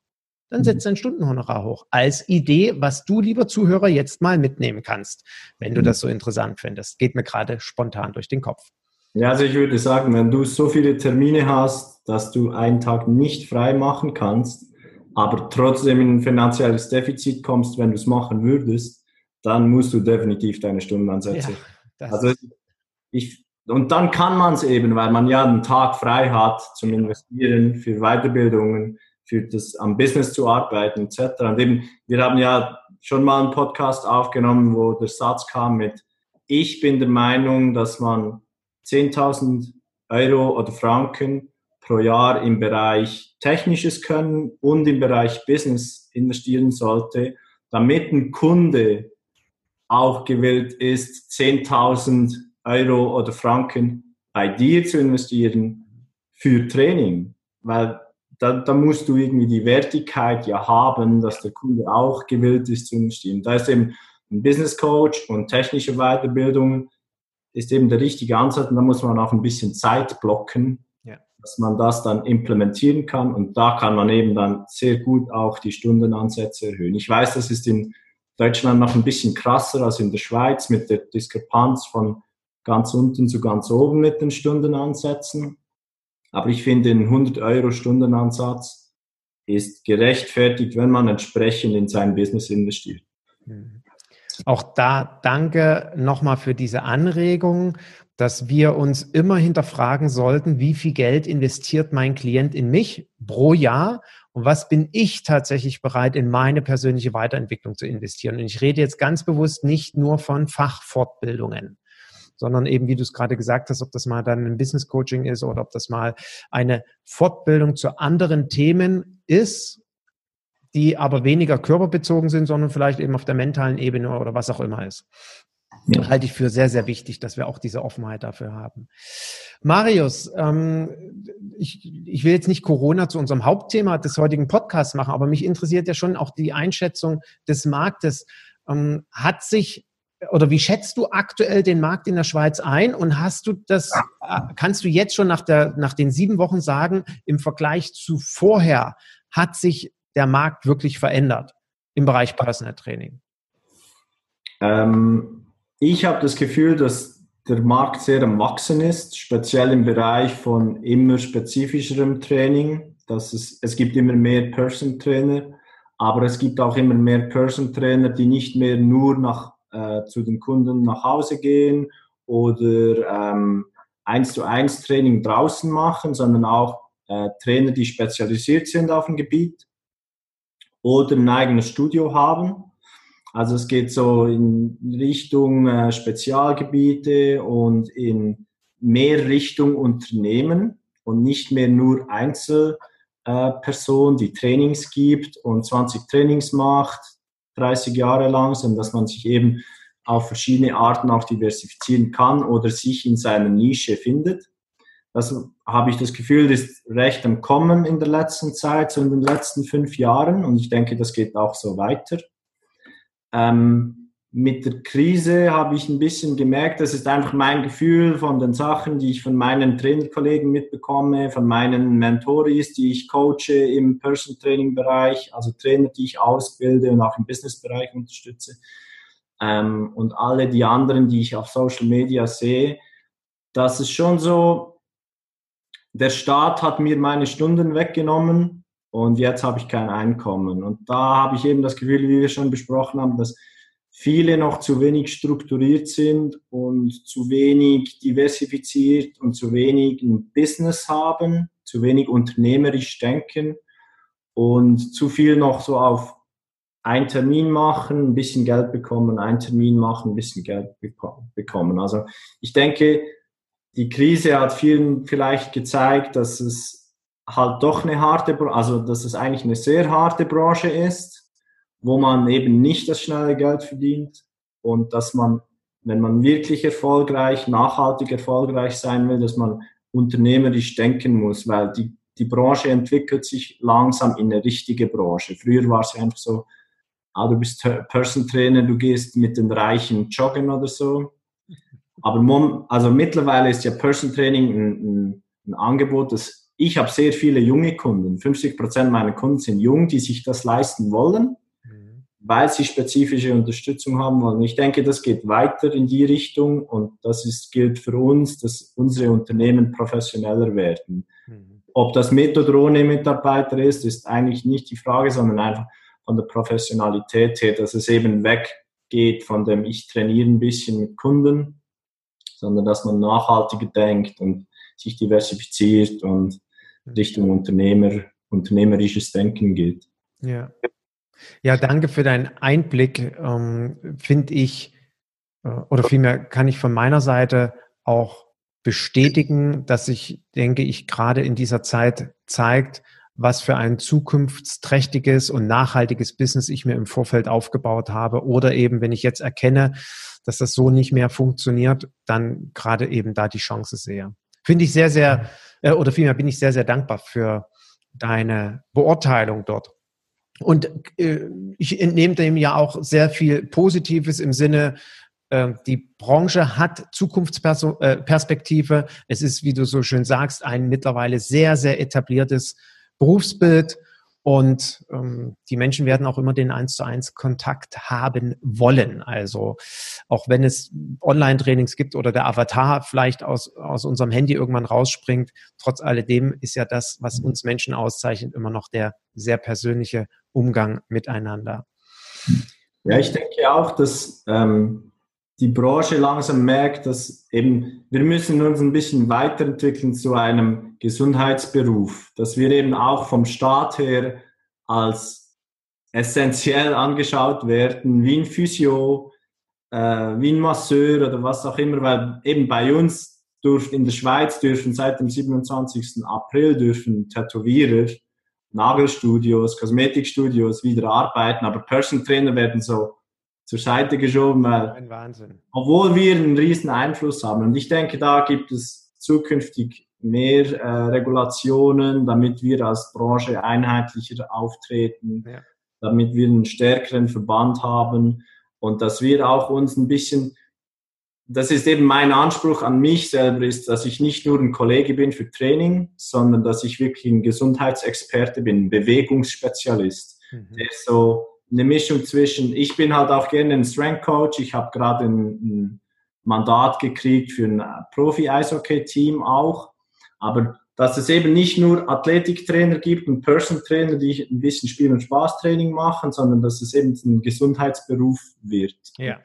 Dann setz mhm. dein Stundenhonorar hoch. Als Idee, was du, lieber Zuhörer, jetzt mal mitnehmen kannst, wenn du mhm. das so interessant findest. Geht mir gerade spontan durch den Kopf. Ja, also ich würde sagen, wenn du so viele Termine hast, dass du einen Tag nicht frei machen kannst, aber trotzdem in ein finanzielles Defizit kommst, wenn du es machen würdest, dann musst du definitiv deine Stunden ansetzen. Ja, also ich, und dann kann man es eben, weil man ja einen Tag frei hat zum Investieren, für Weiterbildungen, für das am Business zu arbeiten etc. Und eben, wir haben ja schon mal einen Podcast aufgenommen, wo der Satz kam mit, ich bin der Meinung, dass man 10.000 Euro oder Franken pro Jahr im Bereich technisches Können und im Bereich Business investieren sollte, damit ein Kunde auch gewillt ist, 10.000 Euro oder Franken bei dir zu investieren für Training. Weil da, da musst du irgendwie die Wertigkeit ja haben, dass der Kunde auch gewillt ist zu investieren. Da ist eben ein Business Coach und technische Weiterbildung ist eben der richtige Ansatz und da muss man auch ein bisschen Zeit blocken, ja. dass man das dann implementieren kann und da kann man eben dann sehr gut auch die Stundenansätze erhöhen. Ich weiß, das ist in Deutschland noch ein bisschen krasser als in der Schweiz mit der Diskrepanz von ganz unten zu ganz oben mit den Stundenansätzen. Aber ich finde, ein 100 Euro Stundenansatz ist gerechtfertigt, wenn man entsprechend in sein Business investiert. Mhm. Auch da danke nochmal für diese Anregung, dass wir uns immer hinterfragen sollten, wie viel Geld investiert mein Klient in mich pro Jahr und was bin ich tatsächlich bereit, in meine persönliche Weiterentwicklung zu investieren. Und ich rede jetzt ganz bewusst nicht nur von Fachfortbildungen sondern eben, wie du es gerade gesagt hast, ob das mal dann ein Business Coaching ist oder ob das mal eine Fortbildung zu anderen Themen ist die aber weniger körperbezogen sind, sondern vielleicht eben auf der mentalen Ebene oder was auch immer ist. Ja. Halte ich für sehr, sehr wichtig, dass wir auch diese Offenheit dafür haben. Marius, ähm, ich, ich will jetzt nicht Corona zu unserem Hauptthema des heutigen Podcasts machen, aber mich interessiert ja schon auch die Einschätzung des Marktes. Ähm, hat sich oder wie schätzt du aktuell den Markt in der Schweiz ein und hast du das, äh, kannst du jetzt schon nach, der, nach den sieben Wochen sagen, im Vergleich zu vorher hat sich der Markt wirklich verändert im Bereich Personal Training? Ähm, ich habe das Gefühl, dass der Markt sehr am Wachsen ist, speziell im Bereich von immer spezifischerem Training. Dass es, es gibt immer mehr Person Trainer, aber es gibt auch immer mehr Person Trainer, die nicht mehr nur nach, äh, zu den Kunden nach Hause gehen oder ähm, eins zu eins Training draußen machen, sondern auch äh, Trainer, die spezialisiert sind auf ein Gebiet oder ein eigenes Studio haben. Also es geht so in Richtung äh, Spezialgebiete und in mehr Richtung Unternehmen und nicht mehr nur Einzelperson, äh, die Trainings gibt und 20 Trainings macht, 30 Jahre lang, sondern dass man sich eben auf verschiedene Arten auch diversifizieren kann oder sich in seiner Nische findet. Das habe ich das Gefühl, ist recht am Kommen in der letzten Zeit, so in den letzten fünf Jahren. Und ich denke, das geht auch so weiter. Ähm, mit der Krise habe ich ein bisschen gemerkt, das ist einfach mein Gefühl von den Sachen, die ich von meinen Trainerkollegen mitbekomme, von meinen Mentoris, die ich coache im Person Training Bereich, also Trainer, die ich ausbilde und auch im Business Bereich unterstütze. Ähm, und alle die anderen, die ich auf Social Media sehe, das ist schon so, der Staat hat mir meine Stunden weggenommen und jetzt habe ich kein Einkommen. Und da habe ich eben das Gefühl, wie wir schon besprochen haben, dass viele noch zu wenig strukturiert sind und zu wenig diversifiziert und zu wenig ein Business haben, zu wenig unternehmerisch denken und zu viel noch so auf einen Termin machen, ein bisschen Geld bekommen, einen Termin machen, ein bisschen Geld bekommen. Also ich denke, die Krise hat vielen vielleicht gezeigt, dass es halt doch eine harte, also dass es eigentlich eine sehr harte Branche ist wo man eben nicht das schnelle Geld verdient und dass man, wenn man wirklich erfolgreich, nachhaltig erfolgreich sein will, dass man unternehmerisch denken muss, weil die, die Branche entwickelt sich langsam in eine richtige Branche. Früher war es einfach so, ah, du bist Person Trainer, du gehst mit den Reichen joggen oder so. Aber also mittlerweile ist ja Person Training ein, ein, ein Angebot, das ich habe sehr viele junge Kunden. 50 Prozent meiner Kunden sind jung, die sich das leisten wollen weil sie spezifische Unterstützung haben wollen. Ich denke, das geht weiter in die Richtung und das ist, gilt für uns, dass unsere Unternehmen professioneller werden. Mhm. Ob das mit oder ohne Mitarbeiter ist, ist eigentlich nicht die Frage, sondern einfach von der Professionalität her, dass es eben weggeht von dem ich trainiere ein bisschen mit Kunden, sondern dass man nachhaltiger denkt und sich diversifiziert und mhm. Richtung Unternehmer, unternehmerisches Denken geht. Ja. Ja, danke für deinen Einblick. Ähm, Finde ich, äh, oder vielmehr kann ich von meiner Seite auch bestätigen, dass sich, denke ich, gerade in dieser Zeit zeigt, was für ein zukunftsträchtiges und nachhaltiges Business ich mir im Vorfeld aufgebaut habe. Oder eben, wenn ich jetzt erkenne, dass das so nicht mehr funktioniert, dann gerade eben da die Chance sehe. Finde ich sehr, sehr, äh, oder vielmehr bin ich sehr, sehr dankbar für deine Beurteilung dort. Und äh, ich entnehme dem ja auch sehr viel Positives im Sinne, äh, die Branche hat Zukunftsperspektive. Äh, es ist, wie du so schön sagst, ein mittlerweile sehr, sehr etabliertes Berufsbild. Und ähm, die Menschen werden auch immer den eins zu eins Kontakt haben wollen. Also auch wenn es Online-Trainings gibt oder der Avatar vielleicht aus, aus unserem Handy irgendwann rausspringt, trotz alledem ist ja das, was uns Menschen auszeichnet, immer noch der sehr persönliche Umgang miteinander. Ja, ich denke auch, dass ähm, die Branche langsam merkt, dass eben wir müssen uns ein bisschen weiterentwickeln zu einem Gesundheitsberuf, dass wir eben auch vom Staat her als essentiell angeschaut werden, wie ein Physio, äh, wie ein Masseur oder was auch immer, weil eben bei uns dürfen in der Schweiz dürfen seit dem 27. April dürfen Tätowierer Nagelstudios, Kosmetikstudios wieder arbeiten, aber Person Trainer werden so zur Seite geschoben, weil, obwohl wir einen riesen Einfluss haben. Und ich denke, da gibt es zukünftig mehr äh, Regulationen, damit wir als Branche einheitlicher auftreten, ja. damit wir einen stärkeren Verband haben und dass wir auch uns ein bisschen das ist eben mein Anspruch an mich selber, ist, dass ich nicht nur ein Kollege bin für Training, sondern dass ich wirklich ein Gesundheitsexperte bin, ein Bewegungsspezialist, mhm. der so eine Mischung zwischen, ich bin halt auch gerne ein Strength Coach, ich habe gerade ein, ein, Mandat gekriegt für ein Profi-Eishockey-Team auch, aber dass es eben nicht nur Athletiktrainer gibt und Person-Trainer, die ein bisschen Spiel- und Spaßtraining machen, sondern dass es eben ein Gesundheitsberuf wird. Ja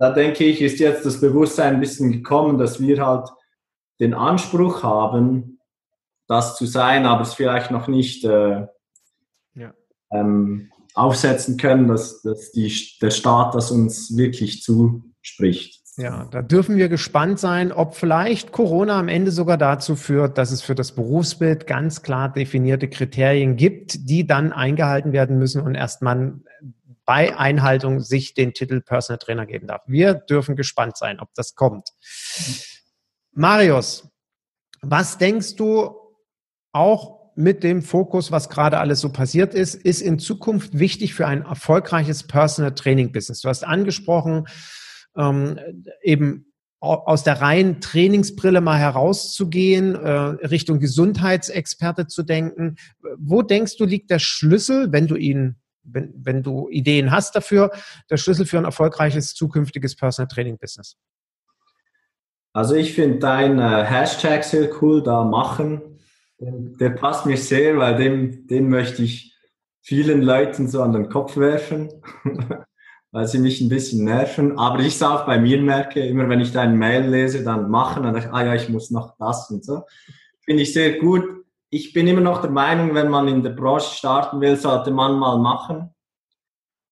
da denke ich, ist jetzt das Bewusstsein ein bisschen gekommen, dass wir halt den Anspruch haben, das zu sein, aber es vielleicht noch nicht äh, ja. ähm, aufsetzen können, dass, dass die, der Staat das uns wirklich zuspricht. Ja, da dürfen wir gespannt sein, ob vielleicht Corona am Ende sogar dazu führt, dass es für das Berufsbild ganz klar definierte Kriterien gibt, die dann eingehalten werden müssen und erst man bei Einhaltung sich den Titel Personal Trainer geben darf. Wir dürfen gespannt sein, ob das kommt. Marius, was denkst du auch mit dem Fokus, was gerade alles so passiert ist, ist in Zukunft wichtig für ein erfolgreiches Personal Training Business? Du hast angesprochen, ähm, eben aus der reinen Trainingsbrille mal herauszugehen, äh, Richtung Gesundheitsexperte zu denken. Wo denkst du, liegt der Schlüssel, wenn du ihn, wenn, wenn du Ideen hast dafür, der Schlüssel für ein erfolgreiches zukünftiges Personal Training Business? Also ich finde dein äh, Hashtag sehr cool, da machen. Der passt mir sehr, weil den, den möchte ich vielen Leuten so an den Kopf werfen. weil sie mich ein bisschen nerven. Aber ich auch bei mir merke, immer wenn ich deine Mail lese, dann machen, dann denke ich, ah ja, ich muss noch das und so. Finde ich sehr gut. Ich bin immer noch der Meinung, wenn man in der Branche starten will, sollte man mal machen,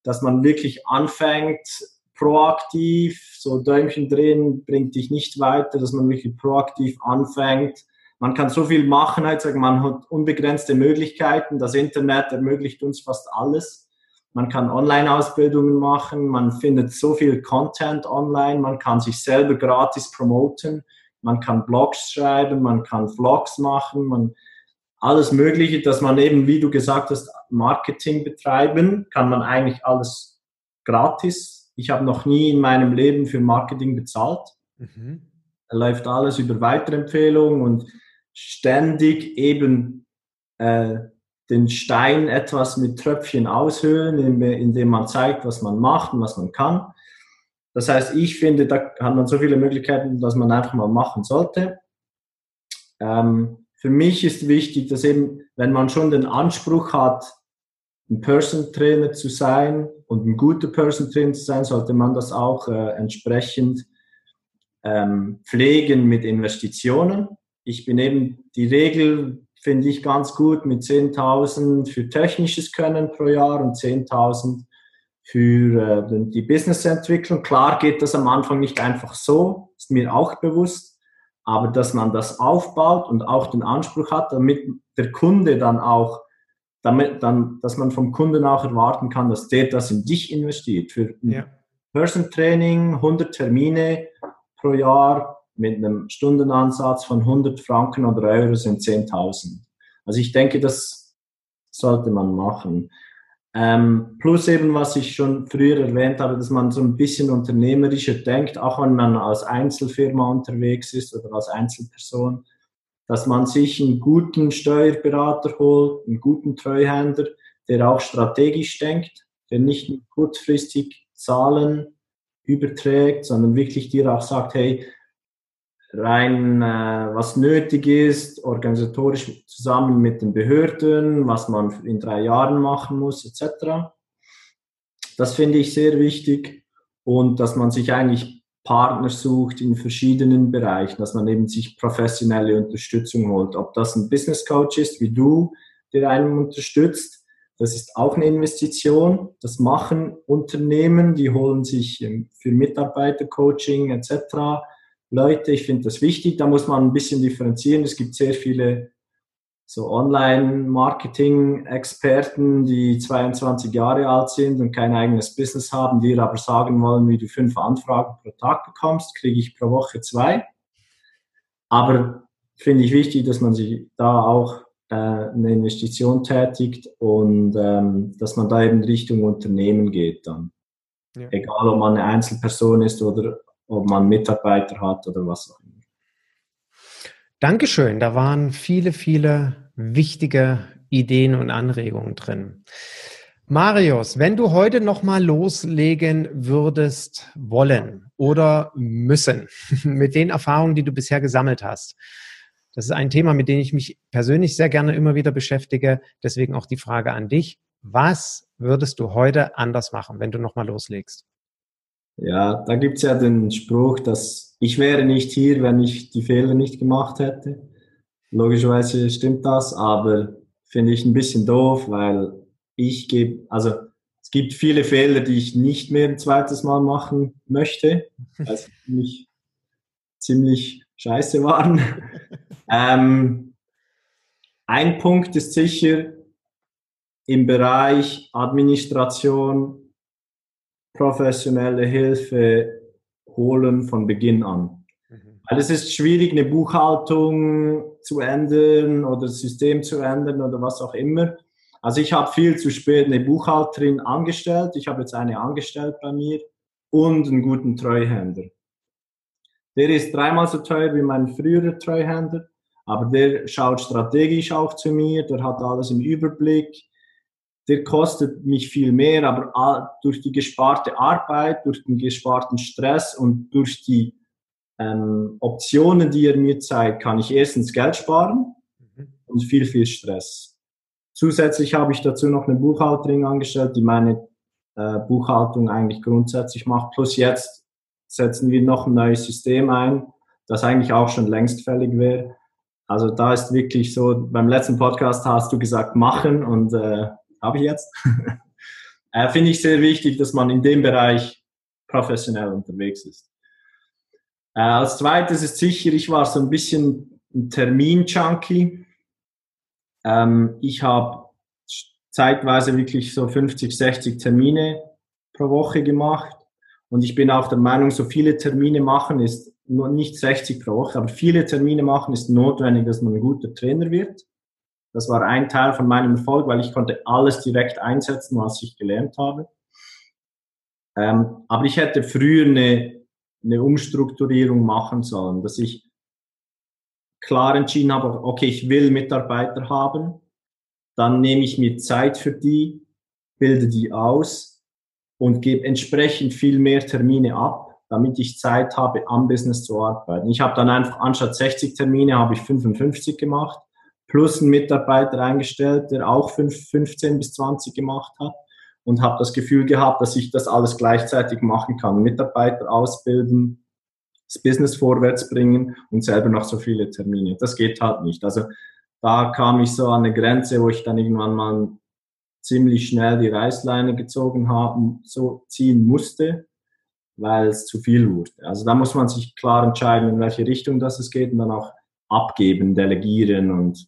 dass man wirklich anfängt, proaktiv, so Däumchen drehen bringt dich nicht weiter, dass man wirklich proaktiv anfängt. Man kann so viel machen, halt, man hat unbegrenzte Möglichkeiten. Das Internet ermöglicht uns fast alles man kann Online-Ausbildungen machen, man findet so viel Content online, man kann sich selber gratis promoten, man kann Blogs schreiben, man kann Vlogs machen, man, alles Mögliche, dass man eben, wie du gesagt hast, Marketing betreiben, kann man eigentlich alles gratis. Ich habe noch nie in meinem Leben für Marketing bezahlt. Mhm. läuft alles über Weiterempfehlungen und ständig eben äh, den Stein etwas mit Tröpfchen aushöhlen, indem man zeigt, was man macht und was man kann. Das heißt, ich finde, da hat man so viele Möglichkeiten, dass man einfach mal machen sollte. Ähm, für mich ist wichtig, dass eben, wenn man schon den Anspruch hat, ein Person Trainer zu sein und ein guter Person Trainer zu sein, sollte man das auch äh, entsprechend ähm, pflegen mit Investitionen. Ich bin eben die Regel, finde ich ganz gut mit 10.000 für technisches Können pro Jahr und 10.000 für äh, die Businessentwicklung. Klar geht das am Anfang nicht einfach so, ist mir auch bewusst, aber dass man das aufbaut und auch den Anspruch hat, damit der Kunde dann auch, damit dann, dass man vom Kunden auch erwarten kann, dass der das in dich investiert. Für ja. Person Training, 100 Termine pro Jahr, mit einem Stundenansatz von 100 Franken oder Euro sind 10.000. Also ich denke, das sollte man machen. Ähm, plus eben, was ich schon früher erwähnt habe, dass man so ein bisschen unternehmerischer denkt, auch wenn man als Einzelfirma unterwegs ist oder als Einzelperson, dass man sich einen guten Steuerberater holt, einen guten Treuhänder, der auch strategisch denkt, der nicht kurzfristig Zahlen überträgt, sondern wirklich dir auch sagt, hey, rein, äh, was nötig ist, organisatorisch zusammen mit den Behörden, was man in drei Jahren machen muss, etc. Das finde ich sehr wichtig und dass man sich eigentlich Partner sucht in verschiedenen Bereichen, dass man eben sich professionelle Unterstützung holt. Ob das ein Business Coach ist, wie du, der einen unterstützt, das ist auch eine Investition. Das machen Unternehmen, die holen sich ähm, für Mitarbeitercoaching etc Leute. Ich finde das wichtig. Da muss man ein bisschen differenzieren. Es gibt sehr viele so Online-Marketing-Experten, die 22 Jahre alt sind und kein eigenes Business haben, die aber sagen wollen, wie du fünf Anfragen pro Tag bekommst, kriege ich pro Woche zwei. Aber finde ich wichtig, dass man sich da auch äh, eine Investition tätigt und ähm, dass man da eben Richtung Unternehmen geht dann. Ja. Egal, ob man eine Einzelperson ist oder ob man Mitarbeiter hat oder was auch immer. Dankeschön. Da waren viele, viele wichtige Ideen und Anregungen drin. Marius, wenn du heute noch mal loslegen würdest wollen oder müssen mit den Erfahrungen, die du bisher gesammelt hast, das ist ein Thema, mit dem ich mich persönlich sehr gerne immer wieder beschäftige. Deswegen auch die Frage an dich. Was würdest du heute anders machen, wenn du noch mal loslegst? Ja, da gibt's ja den Spruch, dass ich wäre nicht hier, wenn ich die Fehler nicht gemacht hätte. Logischerweise stimmt das, aber finde ich ein bisschen doof, weil ich gebe, also Es gibt viele Fehler, die ich nicht mehr ein zweites Mal machen möchte, weil sie ziemlich, ziemlich scheiße waren. ähm, ein Punkt ist sicher im Bereich Administration professionelle Hilfe holen von Beginn an. Mhm. Weil es ist schwierig, eine Buchhaltung zu ändern oder das System zu ändern oder was auch immer. Also ich habe viel zu spät eine Buchhalterin angestellt. Ich habe jetzt eine angestellt bei mir und einen guten Treuhänder. Der ist dreimal so teuer wie mein früherer Treuhänder, aber der schaut strategisch auch zu mir, der hat alles im Überblick. Der kostet mich viel mehr, aber durch die gesparte Arbeit, durch den gesparten Stress und durch die ähm, Optionen, die er mir zeigt, kann ich erstens Geld sparen mhm. und viel, viel Stress. Zusätzlich habe ich dazu noch eine Buchhalterin angestellt, die meine äh, Buchhaltung eigentlich grundsätzlich macht. Plus jetzt setzen wir noch ein neues System ein, das eigentlich auch schon längst fällig wäre. Also da ist wirklich so, beim letzten Podcast hast du gesagt, machen und äh, habe ich jetzt. äh, Finde ich sehr wichtig, dass man in dem Bereich professionell unterwegs ist. Äh, als zweites ist sicher, ich war so ein bisschen ein Termin-Junkie. Ähm, ich habe zeitweise wirklich so 50, 60 Termine pro Woche gemacht. Und ich bin auch der Meinung, so viele Termine machen ist nur nicht 60 pro Woche, aber viele Termine machen ist notwendig, dass man ein guter Trainer wird. Das war ein Teil von meinem Erfolg, weil ich konnte alles direkt einsetzen, was ich gelernt habe. Ähm, aber ich hätte früher eine, eine Umstrukturierung machen sollen, dass ich klar entschieden habe, okay, ich will Mitarbeiter haben, dann nehme ich mir Zeit für die, bilde die aus und gebe entsprechend viel mehr Termine ab, damit ich Zeit habe, am Business zu arbeiten. Ich habe dann einfach anstatt 60 Termine habe ich 55 gemacht, plus einen Mitarbeiter eingestellt, der auch 15 bis 20 gemacht hat und habe das Gefühl gehabt, dass ich das alles gleichzeitig machen kann. Mitarbeiter ausbilden, das Business vorwärts bringen und selber noch so viele Termine. Das geht halt nicht. Also da kam ich so an eine Grenze, wo ich dann irgendwann mal ziemlich schnell die Reißleine gezogen haben, so ziehen musste, weil es zu viel wurde. Also da muss man sich klar entscheiden, in welche Richtung das es geht und dann auch abgeben, delegieren und.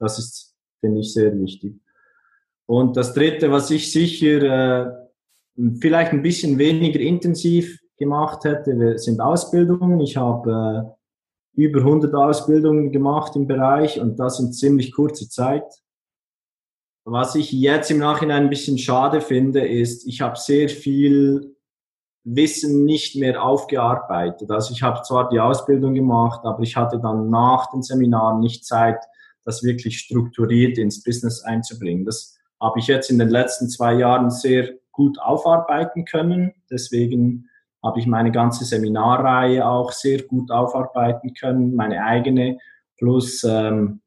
Das ist, finde ich, sehr wichtig. Und das Dritte, was ich sicher äh, vielleicht ein bisschen weniger intensiv gemacht hätte, sind Ausbildungen. Ich habe äh, über 100 Ausbildungen gemacht im Bereich und das in ziemlich kurzer Zeit. Was ich jetzt im Nachhinein ein bisschen schade finde, ist, ich habe sehr viel Wissen nicht mehr aufgearbeitet. Also ich habe zwar die Ausbildung gemacht, aber ich hatte dann nach den Seminaren nicht Zeit, das wirklich strukturiert ins Business einzubringen. Das habe ich jetzt in den letzten zwei Jahren sehr gut aufarbeiten können. Deswegen habe ich meine ganze Seminarreihe auch sehr gut aufarbeiten können, meine eigene, plus ähm,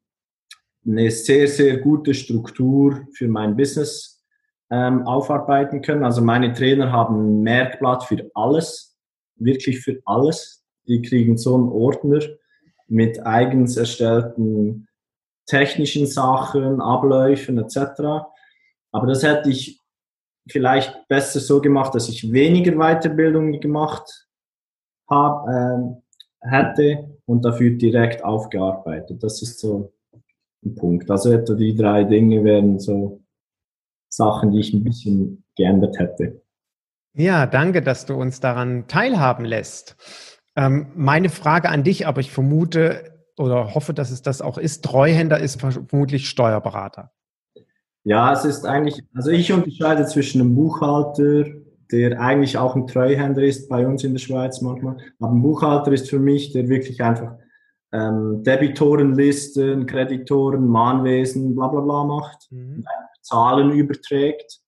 eine sehr, sehr gute Struktur für mein Business ähm, aufarbeiten können. Also meine Trainer haben ein Merkblatt für alles, wirklich für alles. Die kriegen so einen Ordner mit eigens erstellten technischen Sachen, Abläufen etc. Aber das hätte ich vielleicht besser so gemacht, dass ich weniger Weiterbildung gemacht hab, äh, hätte und dafür direkt aufgearbeitet. Das ist so ein Punkt. Also etwa die drei Dinge wären so Sachen, die ich ein bisschen geändert hätte. Ja, danke, dass du uns daran teilhaben lässt. Ähm, meine Frage an dich, aber ich vermute oder hoffe, dass es das auch ist, Treuhänder ist vermutlich Steuerberater. Ja, es ist eigentlich, also ich unterscheide zwischen einem Buchhalter, der eigentlich auch ein Treuhänder ist bei uns in der Schweiz manchmal. Aber ein Buchhalter ist für mich, der wirklich einfach ähm, Debitorenlisten, Kreditoren, Mahnwesen, bla bla bla macht, mhm. Zahlen überträgt.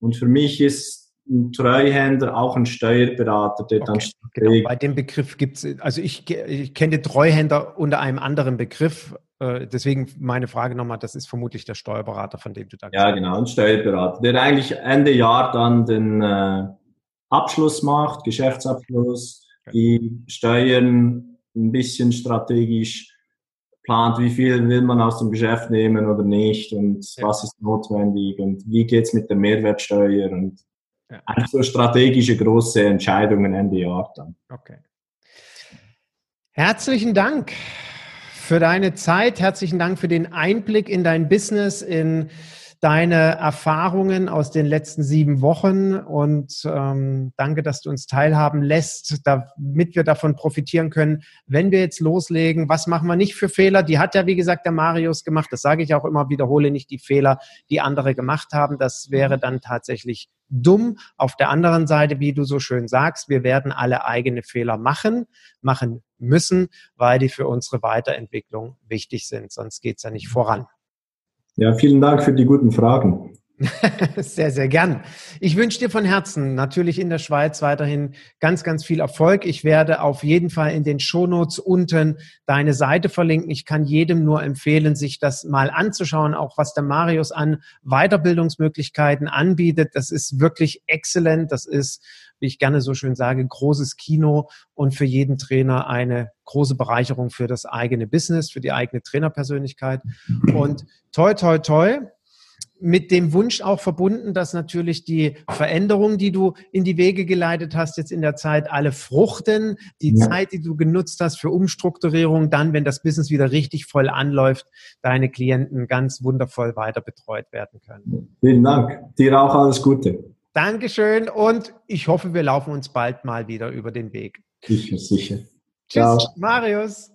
Und für mich ist ein Treuhänder auch ein Steuerberater, der okay, dann genau. Bei dem Begriff gibt es, also ich, ich kenne Treuhänder unter einem anderen Begriff, äh, deswegen meine Frage nochmal, das ist vermutlich der Steuerberater, von dem du da Ja, genau, ein Steuerberater, der eigentlich Ende Jahr dann den äh, Abschluss macht, Geschäftsabschluss, okay. die Steuern ein bisschen strategisch plant, wie viel will man aus dem Geschäft nehmen oder nicht und ja. was ist notwendig und wie geht's mit der Mehrwertsteuer und ja. einfach so strategische große Entscheidungen Ende Jahr dann. Okay. Herzlichen Dank für deine Zeit. Herzlichen Dank für den Einblick in dein Business, in deine Erfahrungen aus den letzten sieben Wochen und ähm, danke, dass du uns teilhaben lässt, damit wir davon profitieren können, wenn wir jetzt loslegen. Was machen wir nicht für Fehler? Die hat ja, wie gesagt, der Marius gemacht. Das sage ich auch immer, wiederhole nicht die Fehler, die andere gemacht haben. Das wäre dann tatsächlich dumm. Auf der anderen Seite, wie du so schön sagst, wir werden alle eigene Fehler machen, machen müssen, weil die für unsere Weiterentwicklung wichtig sind. Sonst geht's ja nicht voran. Ja, vielen Dank für die guten Fragen. sehr, sehr gern. Ich wünsche dir von Herzen natürlich in der Schweiz weiterhin ganz, ganz viel Erfolg. Ich werde auf jeden Fall in den Shownotes unten deine Seite verlinken. Ich kann jedem nur empfehlen, sich das mal anzuschauen, auch was der Marius an Weiterbildungsmöglichkeiten anbietet. Das ist wirklich exzellent. Das ist, wie ich gerne so schön sage, großes Kino und für jeden Trainer eine große Bereicherung für das eigene Business, für die eigene Trainerpersönlichkeit. Und toi, toi, toi mit dem Wunsch auch verbunden, dass natürlich die Veränderungen, die du in die Wege geleitet hast, jetzt in der Zeit alle fruchten. Die ja. Zeit, die du genutzt hast für Umstrukturierung, dann, wenn das Business wieder richtig voll anläuft, deine Klienten ganz wundervoll weiter betreut werden können. Vielen Dank. Dir auch alles Gute. Dankeschön und ich hoffe, wir laufen uns bald mal wieder über den Weg. Sicher, sicher. Tschüss, Ciao. Marius.